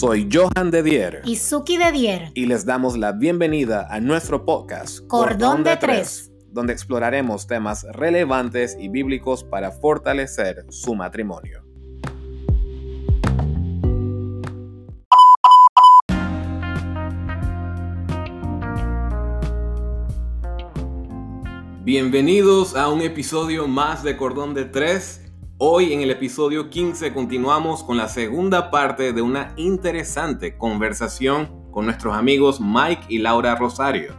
Soy Johan de Dier. Y Suki de Dier. Y les damos la bienvenida a nuestro podcast Cordón, de, Tres, donde exploraremos temas relevantes y bíblicos para fortalecer su matrimonio. Bienvenidos a un episodio más de Cordón de Tres. Hoy en el episodio 15 continuamos con la segunda parte de una interesante conversación con nuestros amigos Mike y Laura Rosario.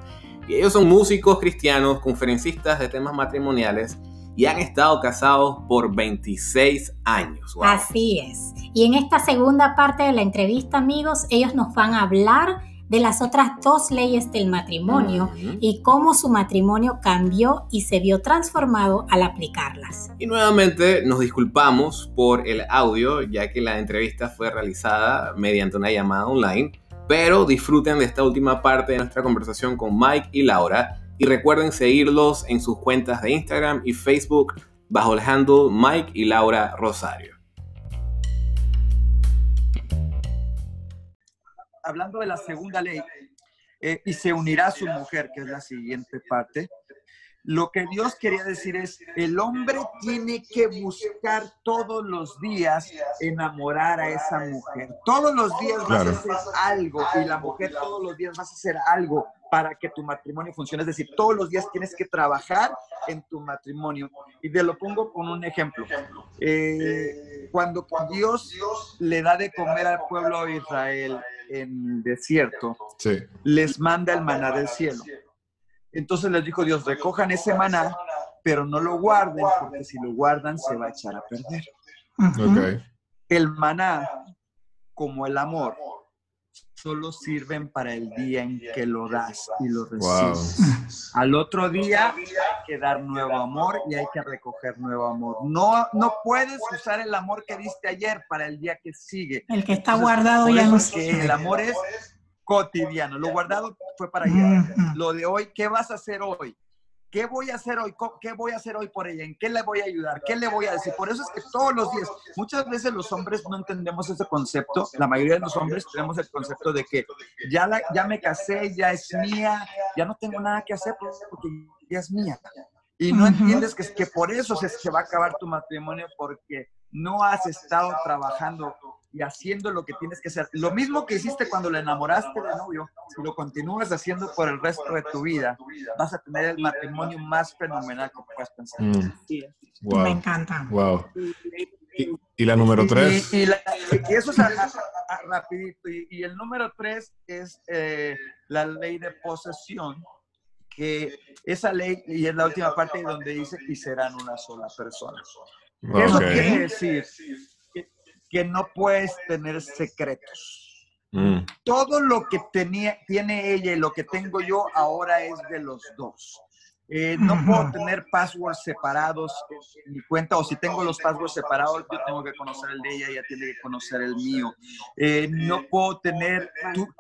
Y ellos son músicos cristianos, conferencistas de temas matrimoniales y han estado casados por 26 años. Así es. Y en esta segunda parte de la entrevista, amigos, ellos nos van a hablar de las otras dos leyes del matrimonio y cómo su matrimonio cambió y se vio transformado al aplicarlas. Y nuevamente nos disculpamos por el audio, ya que la entrevista fue realizada mediante una llamada online, pero disfruten de esta última parte de nuestra conversación con Mike y Laura y recuerden seguirlos en sus cuentas de Instagram y Facebook bajo el handle Mike y Laura Rosario. Hablando de la segunda ley, eh, y se unirá a su mujer, que es la siguiente parte, lo que Dios quería decir es, el hombre tiene que buscar todos los días enamorar a esa mujer. Todos los días vas a hacer algo y la mujer todos los días vas a hacer algo para que tu matrimonio funcione. Es decir, todos los días tienes que trabajar en tu matrimonio. Y te lo pongo con un ejemplo. Eh, cuando Dios le da de comer al pueblo de Israel en el desierto, les manda el maná del cielo. Entonces les dijo Dios, recojan ese maná, pero no lo guarden, porque si lo guardan se va a echar a perder. El maná, como el amor, solo sirven para el día en que lo das y lo recibes. Al otro día hay que dar nuevo amor y hay que recoger nuevo amor. No, no puedes usar el amor que diste ayer para el día que sigue. El que está guardado ya no que El amor es cotidiano. Lo guardado fue para ayer. Lo de hoy, ¿qué vas a hacer hoy? ¿Qué voy a hacer hoy? ¿Qué voy a hacer hoy por ella? ¿En qué le voy a ayudar? ¿Qué le voy a decir? Por eso es que todos los días, muchas veces los hombres no entendemos ese concepto. La mayoría de los hombres tenemos el concepto de que ya, la, ya me casé, ya es mía, ya no tengo nada que hacer porque ya es mía. Y no entiendes que, que por eso se, se va a acabar tu matrimonio porque no has estado trabajando y haciendo lo que tienes que hacer. Lo mismo que hiciste cuando le enamoraste de novio, si lo continúas haciendo por el resto de tu vida, vas a tener el matrimonio más fenomenal que puedas pensar. Mm. Me encanta. Wow. ¿Y, la número tres? Y, eso es rapidito. Y, el número tres es eh, la ley de posesión, que esa ley, y es la última parte donde dice, y serán una sola persona. Eso quiere decir que no puedes tener secretos. Mm. Todo lo que tenía, tiene ella y lo que tengo yo ahora es de los dos. Eh, no puedo tener passwords separados en mi cuenta o si tengo los passwords separados, yo tengo que conocer el de ella, ella tiene que conocer el mío. Eh, no puedo tener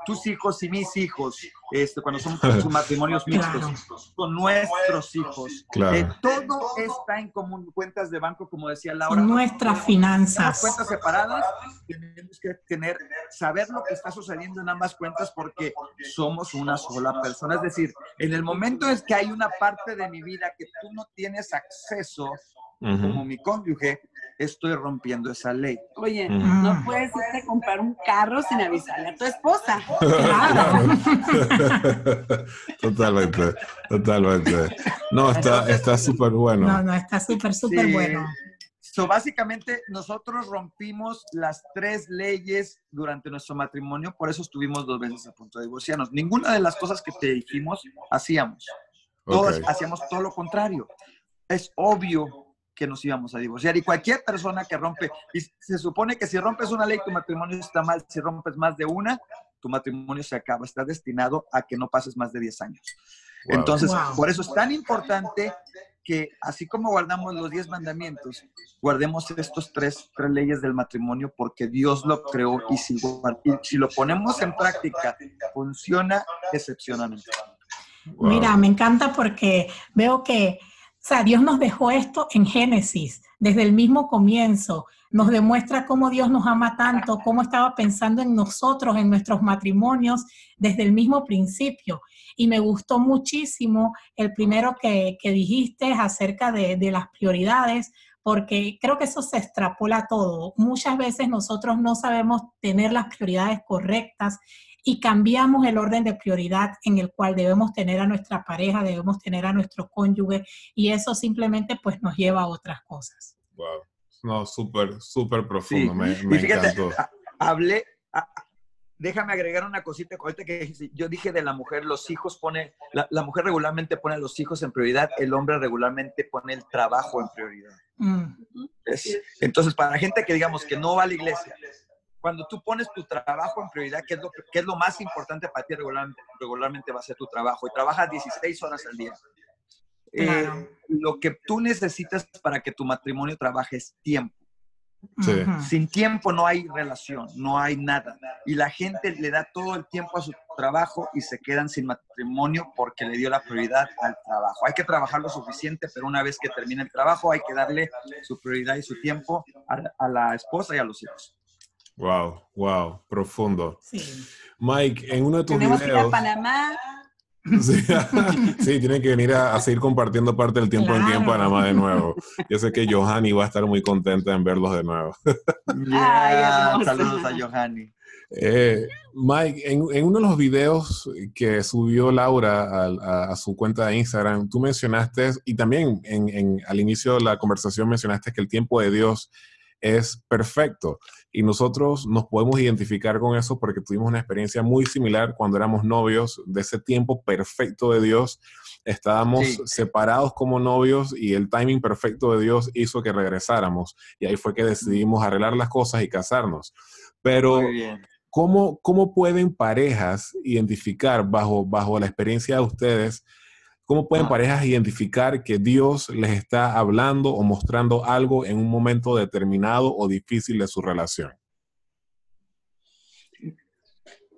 tus hijos y mis hijos, este, cuando son matrimonios mixtos, son nuestros hijos. Eh, todo está en común, cuentas de banco, como decía Laura. Nuestras finanzas. Cuentas separadas, tenemos que tener, saber lo que está sucediendo en ambas cuentas porque somos una sola persona. Es decir, en el momento en que hay una parte de mi vida que tú no tienes acceso, como mi cónyuge, estoy rompiendo esa ley. Oye, no puedes irte a comprar un carro sin avisarle a tu esposa. totalmente, totalmente. No, está súper bueno. No, no, está súper, súper bueno. So, básicamente, nosotros rompimos las tres leyes durante nuestro matrimonio, por eso estuvimos dos veces a punto de divorciarnos. Ninguna de las cosas que te dijimos hacíamos. Todos hacíamos todo lo contrario. Es obvio que nos íbamos a divorciar. Y cualquier persona que rompe, y se supone que si rompes una ley, tu matrimonio está mal. Si rompes más de una, tu matrimonio se acaba. Está destinado a que no pases más de 10 años. Entonces, por eso es tan importante que así como guardamos los 10 mandamientos, guardemos estos tres, tres leyes del matrimonio porque Dios lo creó y si, y si lo ponemos en práctica, funciona excepcionalmente. Mira, me encanta porque veo que, o sea, Dios nos dejó esto en Génesis, desde el mismo comienzo. nos demuestra cómo Dios nos ama tanto, cómo estaba pensando en nosotros, en nuestros matrimonios desde el mismo principio. Y me gustó muchísimo el primero que, dijiste acerca de, de las prioridades, porque creo que eso se extrapola todo. Muchas veces nosotros no sabemos tener las prioridades correctas y cambiamos el orden de prioridad en el cual debemos tener a nuestra pareja, debemos tener a nuestro cónyuge y eso simplemente pues nos lleva a otras cosas. Wow. No, súper, súper profundo, me, encantó. Hablé, déjame agregar una cosita, ahorita que yo dije de la mujer, los hijos pone, la, mujer regularmente pone a los hijos en prioridad, el hombre regularmente pone el trabajo en prioridad. Mm. entonces, para la gente que digamos que no va a la iglesia, cuando tú pones tu trabajo en prioridad, ¿qué es lo, que, es lo más importante para ti regularmente, regularmente va a ser tu trabajo y trabajas 16 horas al día. Eh, lo que tú necesitas para que tu matrimonio trabaje es tiempo. Sin tiempo no hay relación, no hay nada. Y la gente le da todo el tiempo a su trabajo y se quedan sin matrimonio porque le dio la prioridad al trabajo. Hay que trabajar lo suficiente, pero una vez que termine el trabajo hay que darle su prioridad y su tiempo a, la esposa y a los hijos. Wow, wow, profundo. Mike, en uno de tus Tenemos videos... Que ir a Panamá Sí, tienen que venir a, seguir compartiendo parte del tiempo en tiempo Panamá de nuevo. Yo sé que Johanny va a estar muy contenta en verlos de nuevo. saludos a Johanny. Eh, Mike, en, uno de los videos que subió Laura a, su cuenta de Instagram, tú mencionaste, y también en, al inicio de la conversación mencionaste que el tiempo de Dios es perfecto. Y nosotros nos podemos identificar con eso porque tuvimos una experiencia muy similar cuando éramos novios de ese tiempo perfecto de Dios. Estábamos separados como novios y el timing perfecto de Dios hizo que regresáramos. Y ahí fue que decidimos arreglar las cosas y casarnos. Pero, ¿cómo, ¿cómo pueden parejas identificar bajo, bajo la experiencia de ustedes? ¿Cómo pueden parejas identificar que Dios les está hablando o mostrando algo en un momento determinado o difícil de su relación?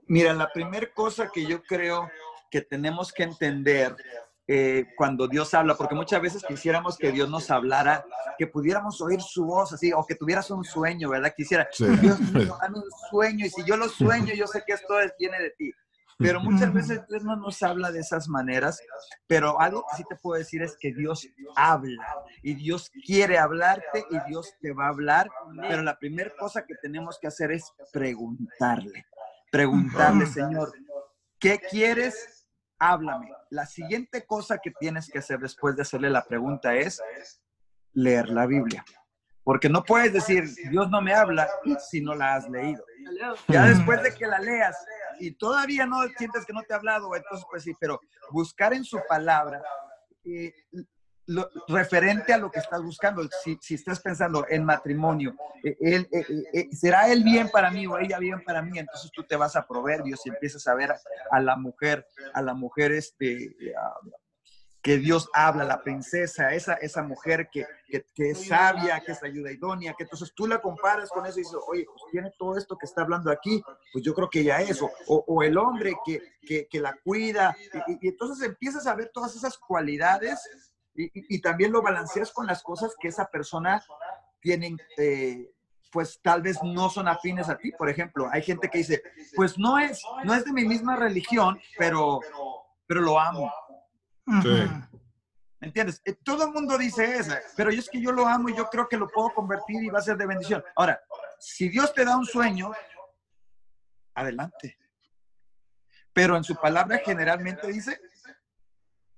Mira, la primera cosa que yo creo que tenemos que entender eh, cuando Dios habla, porque muchas veces quisiéramos que Dios nos hablara, que pudiéramos oír su voz así, o que tuvieras un sueño, ¿verdad? Quisiera, Dios mío, dame un sueño, y si yo lo sueño, yo sé que esto viene de ti. Pero muchas veces Dios no nos habla de esas maneras, pero algo que sí te puedo decir es que Dios habla y Dios quiere hablarte y Dios te va a hablar, pero la primera cosa que tenemos que hacer es preguntarle, preguntarle, Señor, ¿qué quieres? Háblame. La siguiente cosa que tienes que hacer después de hacerle la pregunta es leer la Biblia. Porque no puedes decir, Dios no me habla si no la has leído. Ya después de que la leas y todavía no sientes que no te ha hablado, entonces pues sí, pero buscar en su palabra eh, lo, referente a lo que estás buscando, si, si estás pensando en matrimonio, eh, eh, ¿será él bien para mí o ella bien para mí? Entonces tú te vas a Proverbios y empiezas a ver a, a la mujer, a la mujer este, que Dios habla, la princesa, esa, esa mujer que, es sabia, que es ayuda idónea, que entonces tú la comparas con eso y dices, oye, pues tiene todo esto que está hablando aquí, pues yo creo que ya es, o, el hombre que, la cuida, y, entonces empiezas a ver todas esas cualidades y, también lo balanceas con las cosas que esa persona tiene, eh, pues tal vez no son afines a ti. Por ejemplo, hay gente que dice, pues no es, no es de mi misma religión, pero, pero lo amo ¿Me entiendes? Eh, todo el mundo dice eso, pero es que yo lo amo y yo creo que lo puedo convertir y va a ser de bendición. Ahora, si Dios te da un sueño, adelante. Pero en su palabra generalmente dice,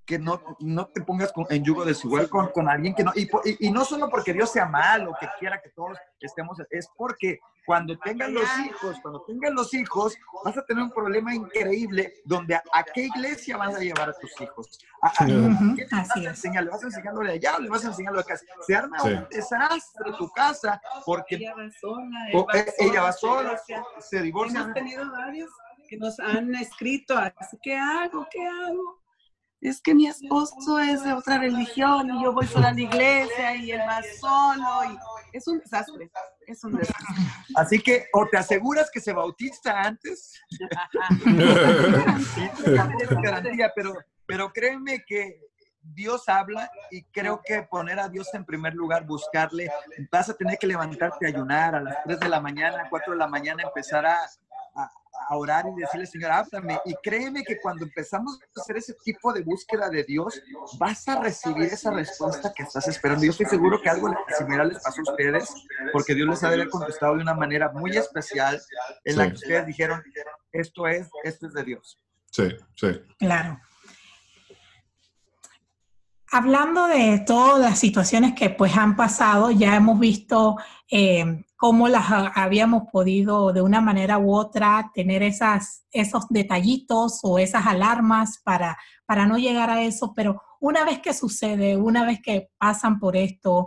que no, no te pongas en yugo desigual con, con alguien que no, y, y, no solo porque Dios sea malo, que quiera que todos estemos, es porque cuando tengan los hijos, cuando tengan los hijos, vas a tener un problema increíble donde a, qué iglesia vas a llevar a tus hijos. A, ¿qué le vas a enseñar? ¿Le vas a enseñarlo allá o le vas a enseñarlo casa? Se arma un desastre tu casa porque ella va sola, eh, ella va sola, se divorcia. Hemos tenido varios que nos han escrito, ¿qué hago? ¿Qué hago? es que mi esposo es de otra religión y yo voy sola a la iglesia y él va solo y es un desastre, es un desastre. Así que o te aseguras que se bautiza antes, garantía, pero, pero créeme que Dios habla y creo que poner a Dios en primer lugar, buscarle, vas a tener que levantarte a ayunar a las 3 de la mañana, 4 de la mañana, empezar a, a, orar y decirle, Señor, háblame. Y créeme que cuando empezamos a hacer ese tipo de búsqueda de Dios, vas a recibir esa respuesta que estás esperando. Yo estoy seguro que algo similar les pasó a ustedes, porque Dios les ha de haber contestado de una manera muy especial en la que ustedes dijeron, esto es, esto es de Dios. Sí, sí. Claro. Hablando de todas las situaciones que pues han pasado, ya hemos visto eh, cómo las habíamos podido de una manera u otra tener esas, esos detallitos o esas alarmas para, para no llegar a eso, pero una vez que sucede, una vez que pasan por esto,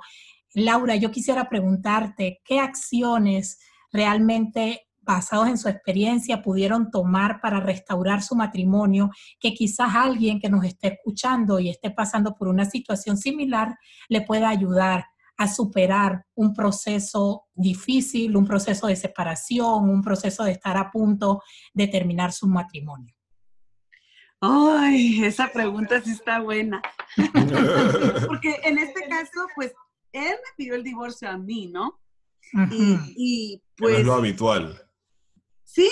Laura, yo quisiera preguntarte, ¿qué acciones realmente basados en su experiencia pudieron tomar para restaurar su matrimonio, que quizás alguien que nos esté escuchando y esté pasando por una situación similar le pueda ayudar a superar un proceso difícil, un proceso de separación, un proceso de estar a punto de terminar su matrimonio? Ay, esa pregunta sí está buena. Porque en este caso, pues, él me pidió el divorcio a mí, ¿no? y, pues... es lo habitual. Sí,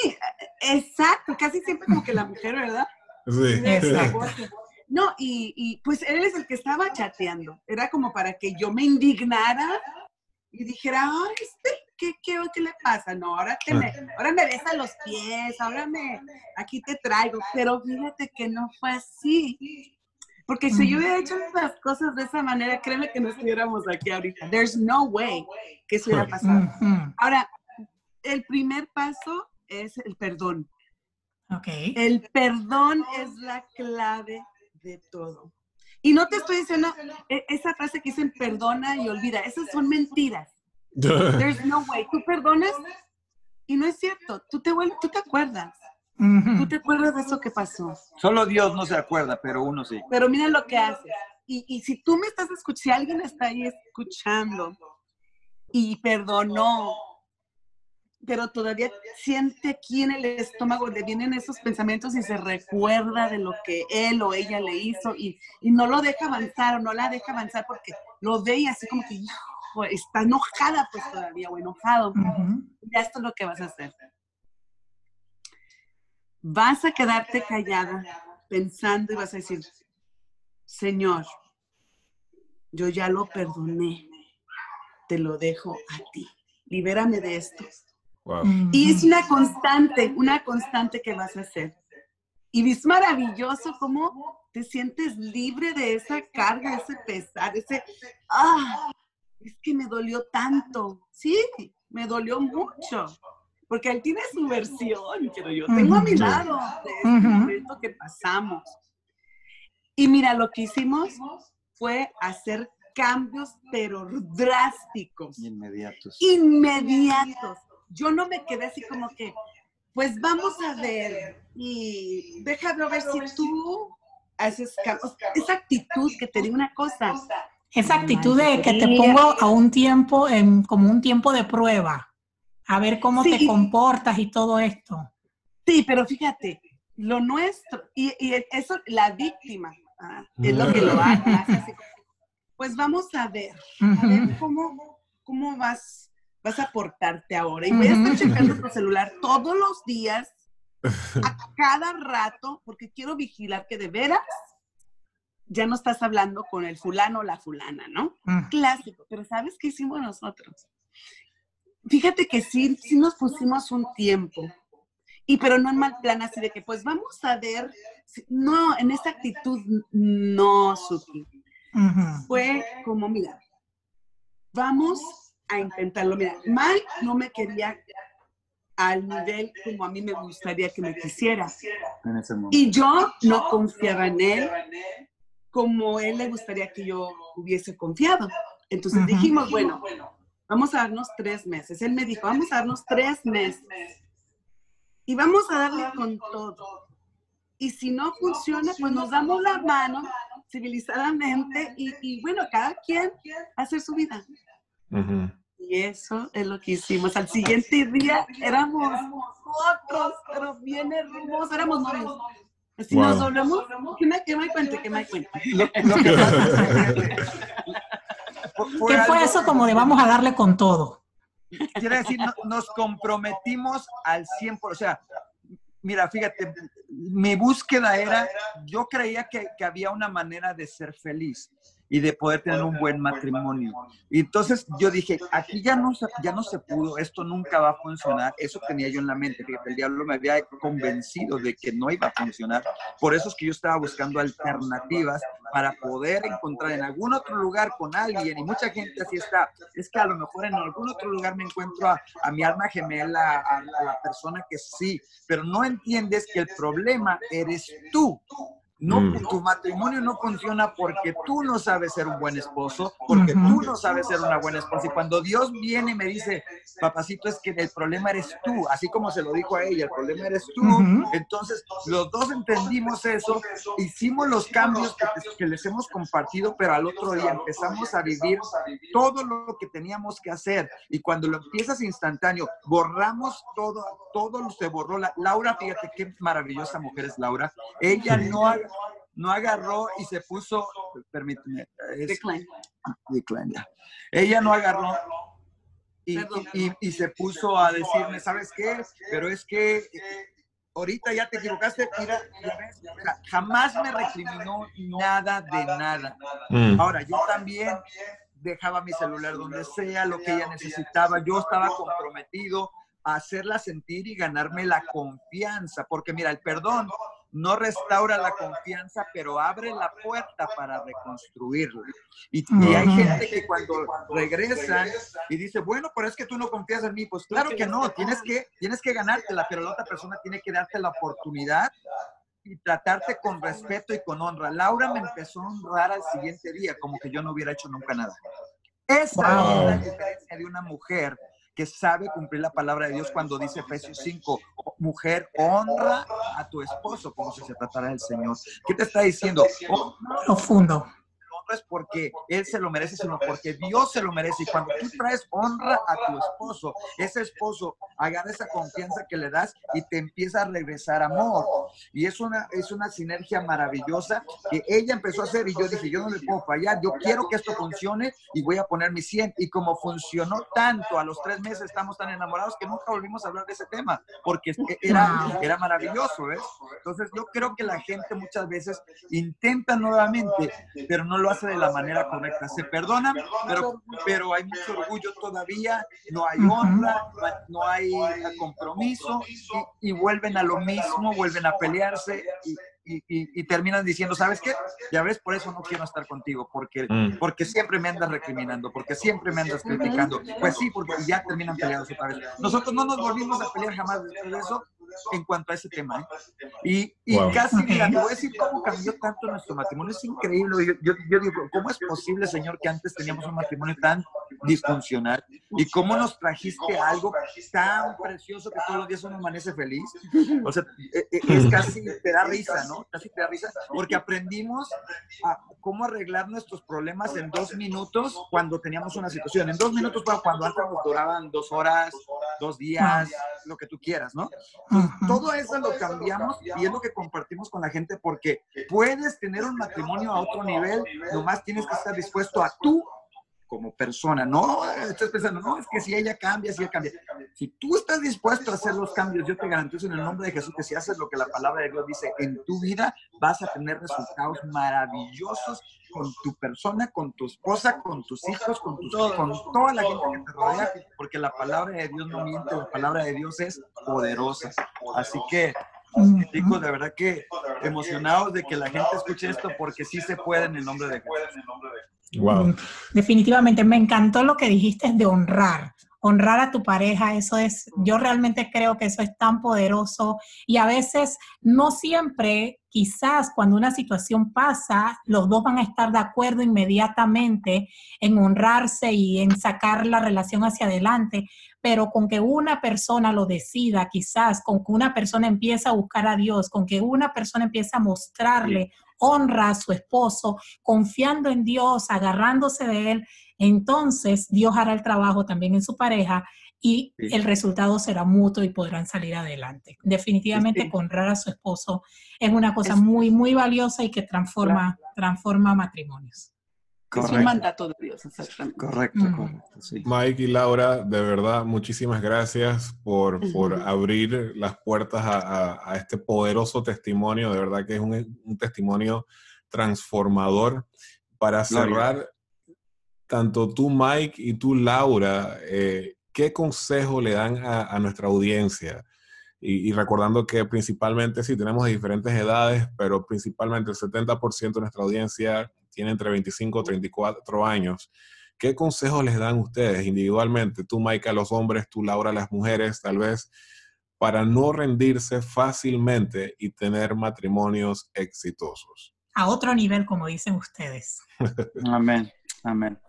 exacto, casi siempre como que la mujer, ¿verdad? Sí. Exacto. No, y, y, pues él es el que estaba chateando. Era como para que yo me indignara y dijera, ay, este, ¿qué, qué, qué le pasa? No, ahora, te me, ahora me besa los pies, ahora me, aquí te traigo. Pero fíjate que no fue así. Porque si yo hubiera hecho las cosas de esa manera, créeme que no estuviéramos aquí ahorita. There's no way que eso hubiera pasado. Ahora, el primer paso es el perdón. Okay. El perdón es la clave de todo. Y no te estoy diciendo e, esa frase que dicen perdona y olvida, esas son mentiras. There's no way. Tú perdonas y no es cierto. Tú te, tú te acuerdas. Tú te acuerdas de eso que pasó. Solo Dios no se acuerda, pero uno sí. Pero mira lo que haces. Y, y si tú me estás escuchando, si alguien está ahí escuchando y perdonó pero todavía siente aquí en el estómago, le vienen esos pensamientos y se recuerda de lo que él o ella le hizo y, no lo deja avanzar o no la deja avanzar porque lo ve y así como que está enojada pues todavía o enojado. Ya esto es lo que vas a hacer. Vas a quedarte callada pensando y vas a decir, Señor, yo ya lo perdoné, te lo dejo a ti, libérame de esto y es una constante, una constante que vas a hacer. Y es maravilloso cómo te sientes libre de esa carga, ese pesar, ese, ah, es que me dolió tanto. Sí, me dolió mucho. Porque él tiene su versión, pero yo tengo a mi lado de ese momento que pasamos. Y mira, lo que hicimos fue hacer cambios, pero drásticos. Inmediatos. Inmediatos yo no me quedé así como que, pues vamos a ver y déjame ver si tú haces esa actitud que te digo una cosa. Esa actitud de que te pongo a un tiempo, en, como un tiempo de prueba, a ver cómo te comportas y todo esto. Sí, pero fíjate, lo nuestro, y, eso, la víctima, ah, es lo que lo hace. pues vamos a ver, a ver cómo, cómo vas vas a portarte ahora. Y voy a estar checando tu celular todos los días, a cada rato, porque quiero vigilar que de veras ya no estás hablando con el fulano o la fulana, ¿no? Clásico. Pero ¿sabes qué hicimos nosotros? Fíjate que sí, sí nos pusimos un tiempo. Y pero no en mal plan así de que pues vamos a ver. No, en esa actitud no, Suki. Fue como, mira, vamos a intentarlo. Mira, Mike no me quería al nivel como a mí me gustaría que me quisiera. Y yo no confiaba en él como él le gustaría que yo hubiese confiado. Entonces dijimos, bueno, vamos a darnos tres meses. Él me dijo, vamos a darnos tres meses. Y vamos a darle con todo. Y si no funciona, pues nos damos la mano civilizadamente y, y bueno, cada quien hacer su vida. Y eso es lo que hicimos. Al siguiente día éramos otros, pero bien hermosos, éramos novios. Si nos doblamos, que me, que me cuente, que me cuente. ¿Qué fue eso como de vamos a darle con todo? Quiere decir, nos comprometimos al 100%, o sea, mira, fíjate, mi búsqueda era, yo creía que, que había una manera de ser feliz y de poder tener un buen matrimonio. Y entonces yo dije, aquí ya no, ya no se pudo, esto nunca va a funcionar. Eso tenía yo en la mente, que el diablo me había convencido de que no iba a funcionar. Por eso es que yo estaba buscando alternativas para poder encontrar en algún otro lugar con alguien. Y mucha gente así está. Es que a lo mejor en algún otro lugar me encuentro a, a mi alma gemela, a, a la persona que sí, pero no entiendes que el problema eres tú. No, mm. tu matrimonio no funciona porque tú no sabes ser un buen esposo, porque tú no sabes ser una buena esposa. Y cuando Dios viene y me dice, papacito, es que el problema eres tú, así como se lo dijo a ella, el problema eres tú. Entonces, los dos entendimos eso, hicimos los cambios que, que, les hemos compartido, pero al otro día empezamos a vivir todo lo que teníamos que hacer. Y cuando lo empiezas instantáneo, borramos todo, todo lo se borró. La, Laura, fíjate qué maravillosa mujer es Laura. Ella no ha no agarró y se puso, permíteme, decline. decline Ella no agarró y, y, se puso a decirme, ¿sabes qué? Pero es que ahorita ya te equivocaste, mira, jamás me recriminó nada de nada. Mm. Ahora, yo también dejaba mi celular donde sea, lo que ella necesitaba, yo estaba comprometido a hacerla sentir y ganarme la confianza, porque mira, el perdón no restaura la confianza, pero abre la puerta para reconstruirla. Y, hay gente que cuando regresa y dice, bueno, pero es que tú no confías en mí, pues claro que no, tienes que, tienes que ganártela, pero la otra persona tiene que darte la oportunidad y tratarte con respeto y con honra. Laura me empezó a honrar al siguiente día, como que yo no hubiera hecho nunca nada. Esa es la diferencia de una mujer que sabe cumplir la palabra de Dios cuando dice Efesios 5, mujer, honra a tu esposo como si se tratara del Señor. ¿Qué te está diciendo? Profundo es porque él se lo merece, sino porque Dios se lo merece. Y cuando tú traes honra a tu esposo, ese esposo agarra esa confianza que le das y te empieza a regresar amor. Y es una, es una sinergia maravillosa que ella empezó a hacer y yo dije, yo no le puedo fallar, yo quiero que esto funcione y voy a poner mi 100. Y como funcionó tanto, a los tres meses estamos tan enamorados que nunca volvimos a hablar de ese tema, porque era, era maravilloso, ¿ves? Entonces yo creo que la gente muchas veces intenta nuevamente, pero no lo hace de la manera correcta. Se perdonan, pero, pero hay mucho orgullo todavía, no hay honra, no hay compromiso y, y vuelven a lo mismo, vuelven a pelearse y, y, terminan diciendo, ¿sabes qué? Ya ves, por eso no quiero estar contigo, porque, mm. porque siempre me andas recriminando, porque siempre me andas criticando. Pues sí, porque ya terminan peleados otra vez. Nosotros no nos volvimos a pelear jamás después de eso, en cuanto a ese tema. ¿eh? Y, y casi, mira, te voy a decir cómo cambió tanto nuestro matrimonio. Es increíble. Yo, yo, digo, ¿cómo es posible, Señor, que antes teníamos un matrimonio tan disfuncional? ¿Y cómo nos trajiste algo tan precioso que todos los días uno amanece feliz? O sea, e, e, es casi, te da risa, ¿no? Casi te da risa, porque aprendimos a cómo arreglar nuestros problemas en dos minutos cuando teníamos una situación. En dos minutos, cuando antes nos duraban dos horas, dos días, lo que tú quieras, ¿no? Todo eso lo cambiamos y es lo que compartimos con la gente porque puedes tener un matrimonio a otro nivel, nomás tienes que estar dispuesto a tú como persona. No estás pensando, no, es que si ella cambia, si ella cambia. Si tú estás dispuesto a hacer los cambios, yo te garantizo en el nombre de Jesús que si haces lo que la palabra de Dios dice en tu vida, vas a tener resultados maravillosos con tu persona, con tu esposa, con tus hijos, con, tus, con toda la gente que te rodea, porque la palabra de Dios no miente, la palabra de Dios es poderosa. Así que, chicos, de verdad que emocionados de que la gente escuche esto, porque sí se puede en el nombre de Jesús. Wow. Definitivamente, me encantó lo que dijiste de honrar honrar a tu pareja, eso es, yo realmente creo que eso es tan poderoso. Y a veces no siempre, quizás cuando una situación pasa, los dos van a estar de acuerdo inmediatamente en honrarse y en sacar la relación hacia adelante, pero con que una persona lo decida, quizás con que una persona empiece a buscar a Dios, con que una persona empiece a mostrarle honra a su esposo, confiando en Dios, agarrándose de él, entonces Dios hará el trabajo también en su pareja y el resultado será mutuo y podrán salir adelante. Definitivamente honrar a su esposo es una cosa muy, muy valiosa y que transforma, transforma matrimonios. Es un mandato de Dios, exactamente. Correcto, correcto. Mike y Laura, de verdad, muchísimas gracias por, por abrir las puertas a, este poderoso testimonio. De verdad que es un, testimonio transformador. Para cerrar, tanto tú, Mike, y tú, Laura, eh, ¿qué consejo le dan a, nuestra audiencia? Y, recordando que principalmente sí tenemos diferentes edades, pero principalmente el 70% de nuestra audiencia tiene entre 25 y 34 años. ¿Qué consejos les dan ustedes individualmente? Tú, Mike, a los hombres, tú, Laura, a las mujeres, tal vez, para no rendirse fácilmente y tener matrimonios exitosos. A otro nivel, como dicen ustedes. Amén, amén.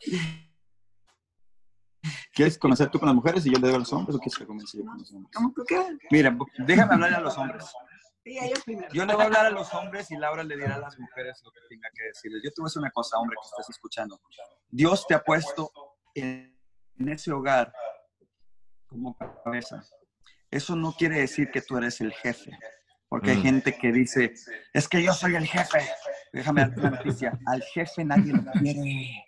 ¿Quieres comenzar tú con las mujeres y yo le doy a los hombres o quieres que comience yo con los hombres? ¿Cómo que Mira, déjame hablar a los hombres. primero. Yo le voy a hablar a los hombres y Laura le dirá a las mujeres lo que tenga que decirles. Yo te voy a decir una cosa, hombre, que estás escuchando. Dios te ha puesto en, ese hogar como cabeza. Eso no quiere decir que tú eres el jefe, porque hay mm. gente que dice, es que yo soy el jefe. Déjame darte una noticia, al jefe nadie lo quiere.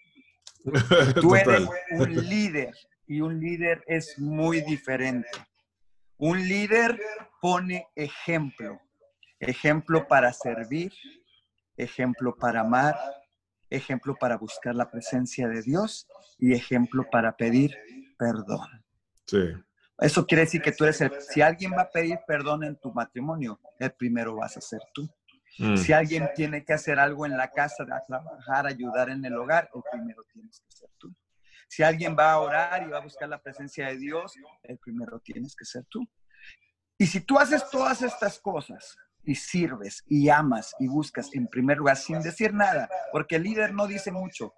Tú eres un líder y un líder es muy diferente. Un líder pone ejemplo, ejemplo para servir, ejemplo para amar, ejemplo para buscar la presencia de Dios y ejemplo para pedir perdón. Sí. Eso quiere decir que tú eres el, si alguien va a pedir perdón en tu matrimonio, el primero vas a ser tú. Mm. Si alguien tiene que hacer algo en la casa, a trabajar, ayudar en el hogar, el primero tienes que ser tú. Si alguien va a orar y va a buscar la presencia de Dios, el primero tienes que ser tú. Y si tú haces todas estas cosas y sirves y amas y buscas en primer lugar sin decir nada, porque el líder no dice mucho,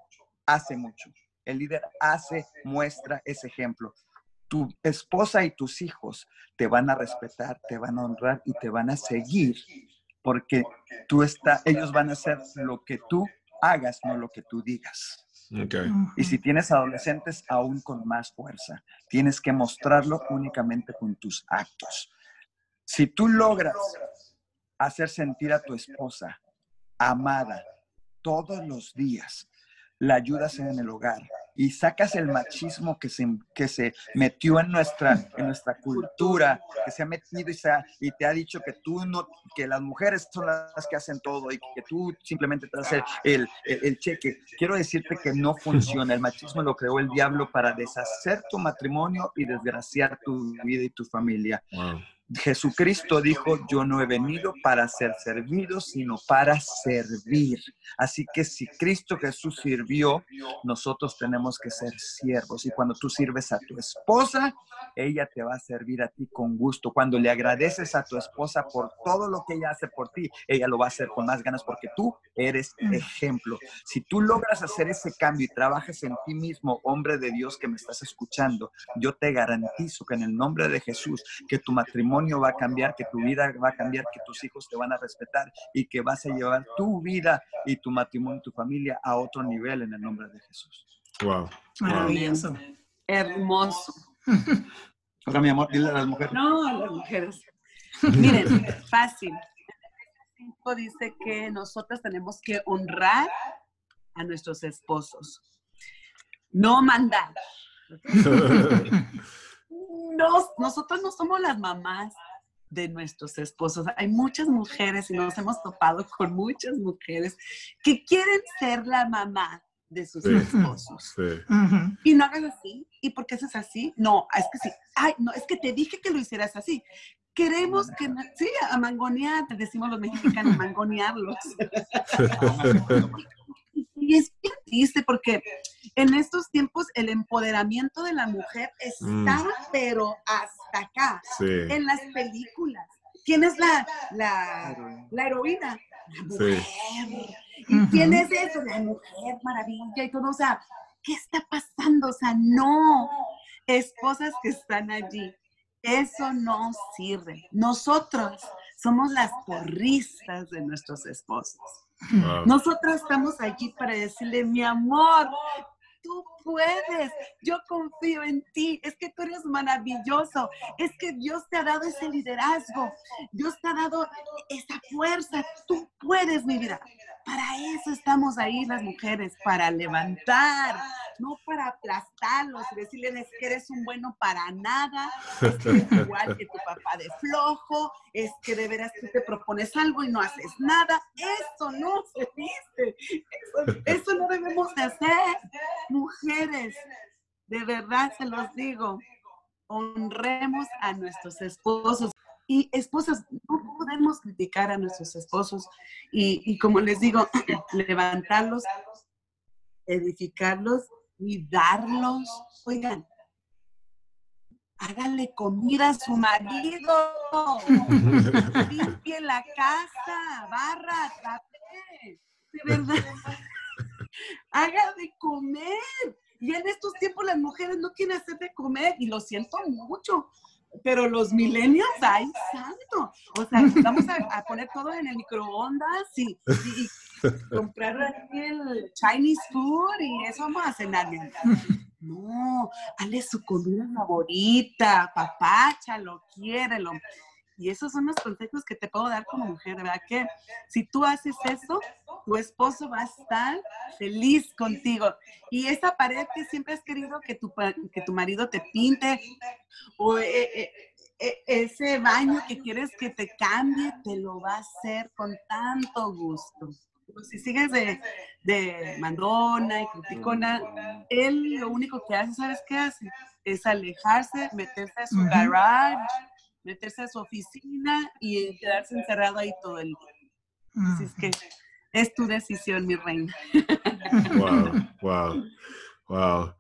hace mucho. El líder hace, muestra ese ejemplo. Tu esposa y tus hijos te van a respetar, te van a honrar y te van a seguir porque tú está, ellos van a hacer lo que tú hagas, no lo que tú digas. Y si tienes adolescentes, aún con más fuerza. Tienes que mostrarlo únicamente con tus actos. Si tú logras hacer sentir a tu esposa amada todos los días, la ayudas en el hogar, y sacas el machismo que se, que se metió en nuestra, en nuestra cultura, que se ha metido y, te ha dicho que tú no, que las mujeres son las que hacen todo y que tú simplemente te haces el, el, cheque. Quiero decirte que no funciona. El machismo lo creó el diablo para deshacer tu matrimonio y desgraciar tu vida y tu familia. Jesucristo dijo, yo no he venido para ser servido, sino para servir. Así que si Cristo Jesús sirvió, nosotros tenemos que ser siervos. Y cuando tú sirves a tu esposa, ella te va a servir a ti con gusto. Cuando le agradeces a tu esposa por todo lo que ella hace por ti, ella lo va a hacer con más ganas porque tú eres ejemplo. Si tú logras hacer ese cambio y trabajas en ti mismo, hombre de Dios que me estás escuchando, yo te garantizo que en el nombre de Jesús, que tu matrimonio va a cambiar, que tu vida va a cambiar, que tus hijos te van a respetar y que vas a llevar tu vida y tu matrimonio y tu familia a otro nivel en el nombre de Jesús. Wow. Maravilloso. Hermoso. Ahora, mi amor, dile a las mujeres. No, a las mujeres. Miren, fácil. Dice que nosotras tenemos que honrar a nuestros esposos, no mandar. nosotros no somos las mamás de nuestros esposos. Hay muchas mujeres y nos hemos topado con muchas mujeres que quieren ser la mamá de sus esposos. Y no hagas así. ¿Y por qué haces así? No, es que sí. Ay, no, es que te dije que lo hicieras así. Queremos que, sí, a mangonear, decimos los mexicanos, mangonearlos. y es bien triste porque en estos tiempos el empoderamiento de la mujer está, mm. pero hasta acá, en las películas. ¿Quién es la, la, la heroína? La mujer. ¿Y quién es eso? La mujer maravilla y todo. O sea, ¿qué está pasando? O sea, no. Esposas que están allí. Eso no sirve. Nosotros somos las porristas de nuestros esposos. Nosotros estamos allí para decirle, mi amor, tú puedes. Yo confío en ti. Es que tú eres maravilloso. Es que Dios te ha dado ese liderazgo. Dios te ha dado esa fuerza. Tú puedes, mi vida. Para eso estamos ahí las mujeres, para levantar, no para aplastarlos y decirles que eres un bueno para nada, es que igual que tu papá de flojo, es que de veras tú te propones algo y no haces nada. Eso no se dice, eso, eso no debemos de hacer. Mujeres, de verdad se los digo, honremos a nuestros esposos. Y esposas, no podemos criticar a nuestros esposos y, como les digo, levantarlos, edificarlos y darlos. Oigan, háganle comida a su marido, limpie la casa, barra, tape, de verdad. Haga de comer. Y en estos tiempos las mujeres no quieren hacer de comer y lo siento mucho pero los millennials, ay, santo. O sea, vamos a, poner todo en el microondas y, comprar el Chinese food y eso vamos a cenar. No, hazle su comida favorita, papáchalo, quiérelo. Y esos son los consejos que te puedo dar como mujer, ¿verdad? Que si tú haces eso, tu esposo va a estar feliz contigo. Y esa pared que siempre has querido que tu, que tu marido te pinte, o eh, eh, eh, ese baño que quieres que te cambie, te lo va a hacer con tanto gusto. Pues si sigues de, de mandona y criticona, él lo único que hace, ¿sabes qué hace? Es alejarse, meterse a su garage, meterse a su oficina y quedarse encerrado ahí todo el día. Así es que es tu decisión, mi reina. Wow, wow, wow.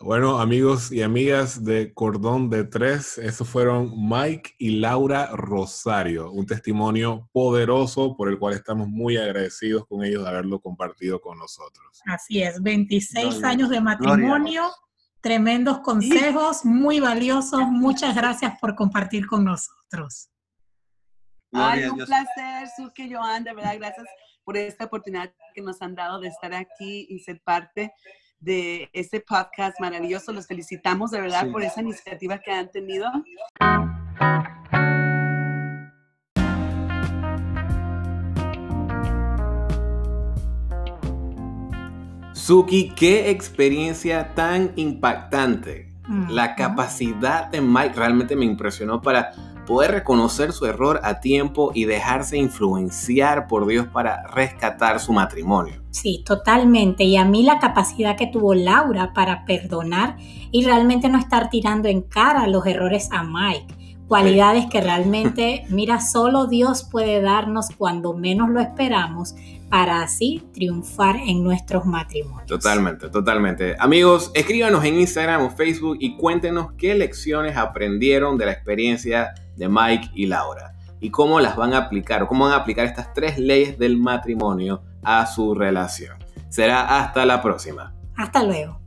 Bueno, amigos y amigas de Cordón de Tres, esos fueron Mike y Laura Rosario, un testimonio poderoso por el cual estamos muy agradecidos con ellos de haberlo compartido con nosotros. Así es, 26 años de matrimonio, tremendos consejos, muy valiosos. Muchas gracias por compartir con nosotros. Ay, un placer, Suki y Joan, de verdad, gracias por esta oportunidad que nos han dado de estar aquí y ser parte de este podcast maravilloso. Los felicitamos de verdad por esa iniciativa que han tenido. Suki, qué experiencia tan impactante. La capacidad de Mike realmente me impresionó para poder reconocer su error a tiempo y dejarse influenciar por Dios para rescatar su matrimonio. Sí, totalmente. Y a mí la capacidad que tuvo Laura para perdonar y realmente no estar tirando en cara los errores a Mike. Cualidades que realmente, mira, solo Dios puede darnos cuando menos lo esperamos para así triunfar en nuestros matrimonios. Totalmente, totalmente. Amigos, escríbanos en Instagram o Facebook y cuéntenos qué lecciones aprendieron de la experiencia de Mike y Laura y cómo las van a aplicar o cómo van a aplicar estas tres leyes del matrimonio a su relación. Será hasta la próxima. Hasta luego.